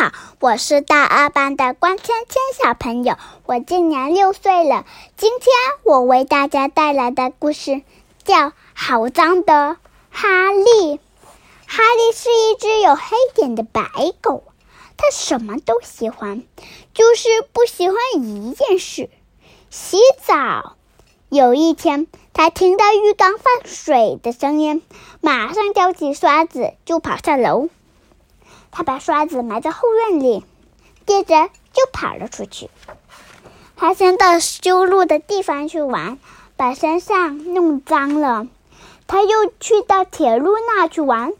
好，我是大二班的关芊芊小朋友，我今年六岁了。今天我为大家带来的故事叫《好脏的哈利》。哈利是一只有黑点的白狗，它什么都喜欢，就是不喜欢一件事——洗澡。有一天，他听到浴缸放水的声音，马上叼起刷子就跑下楼。他把刷子埋在后院里，接着就跑了出去。他先到修路的地方去玩，把身上弄脏了。他又去到铁路那去玩，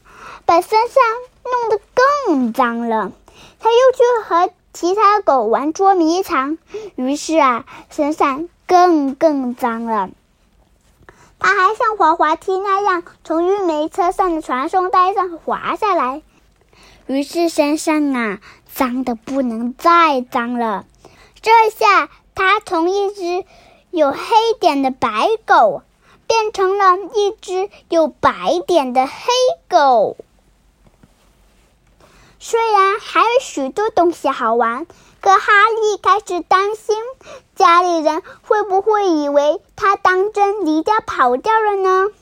把身上弄得更脏了。他又去和其他狗玩捉迷藏，于是啊，身上更更脏了。他还像滑滑梯那样，从运煤车上的传送带上滑下来。于是身上啊脏的不能再脏了，这下他从一只有黑点的白狗变成了一只有白点的黑狗。虽然还有许多东西好玩，可哈利开始担心家里人会不会以为他当真离家跑掉了呢？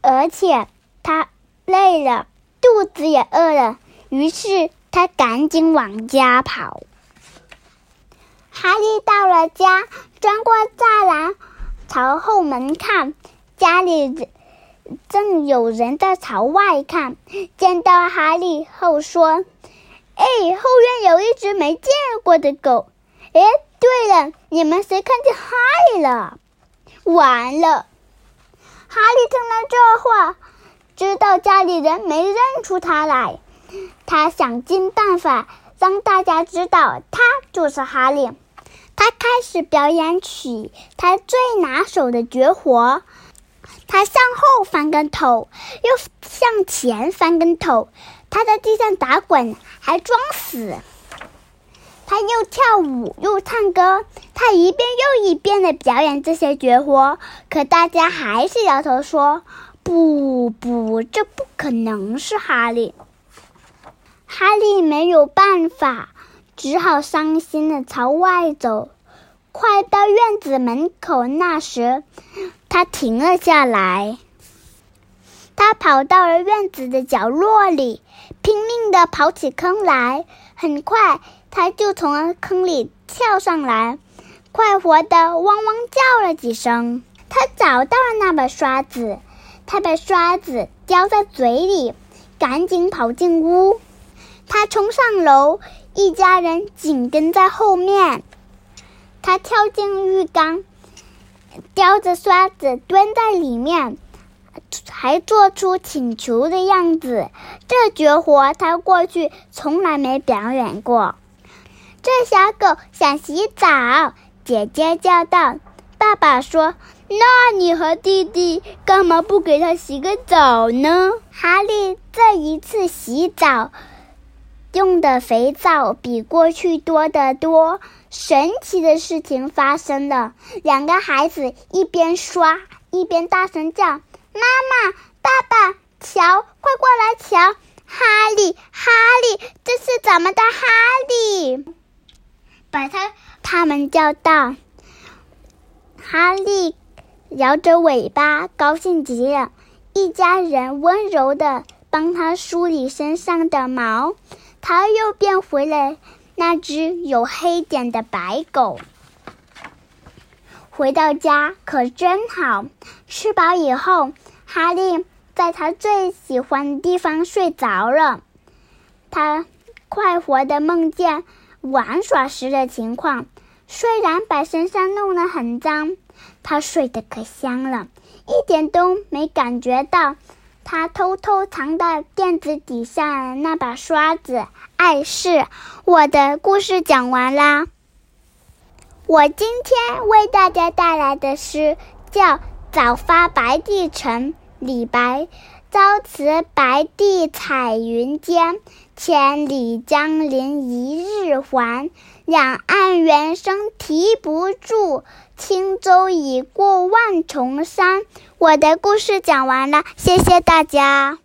而且他累了。肚子也饿了，于是他赶紧往家跑。哈利到了家，钻过栅栏，朝后门看，家里正有人在朝外看。见到哈利后说：“哎，后院有一只没见过的狗。哎，对了，你们谁看见哈利了？”完了，哈利听了这话。知道家里人没认出他来，他想尽办法让大家知道他就是哈利。他开始表演起他最拿手的绝活：他向后翻跟头，又向前翻跟头。他在地上打滚，还装死。他又跳舞又唱歌，他一遍又一遍的表演这些绝活，可大家还是摇头说。不不，这不可能是哈利。哈利没有办法，只好伤心的朝外走。快到院子门口那时，他停了下来。他跑到了院子的角落里，拼命的跑起坑来。很快，他就从坑里跳上来，快活的汪汪叫了几声。他找到了那把刷子。他把刷子叼在嘴里，赶紧跑进屋。他冲上楼，一家人紧跟在后面。他跳进浴缸，叼着刷子蹲在里面，还做出请求的样子。这绝活他过去从来没表演过。这小狗想洗澡，姐姐叫道。爸爸说。那你和弟弟干嘛不给他洗个澡呢？哈利这一次洗澡用的肥皂比过去多得多。神奇的事情发生了，两个孩子一边刷一边大声叫：“妈妈，爸爸，瞧，快过来瞧！哈利，哈利，这是咱们的哈利！”把他他们叫到，哈利。摇着尾巴，高兴极了。一家人温柔的帮他梳理身上的毛，他又变回了那只有黑点的白狗。回到家可真好，吃饱以后，哈利在他最喜欢的地方睡着了。他快活的梦见玩耍时的情况，虽然把身上弄得很脏。他睡得可香了，一点都没感觉到他偷偷藏在垫子底下那把刷子碍事。我的故事讲完啦。我今天为大家带来的诗叫《早发白帝城》，李白。朝辞白帝彩云间，千里江陵一日还。两岸猿声啼不住，轻舟已过万重山。我的故事讲完了，谢谢大家。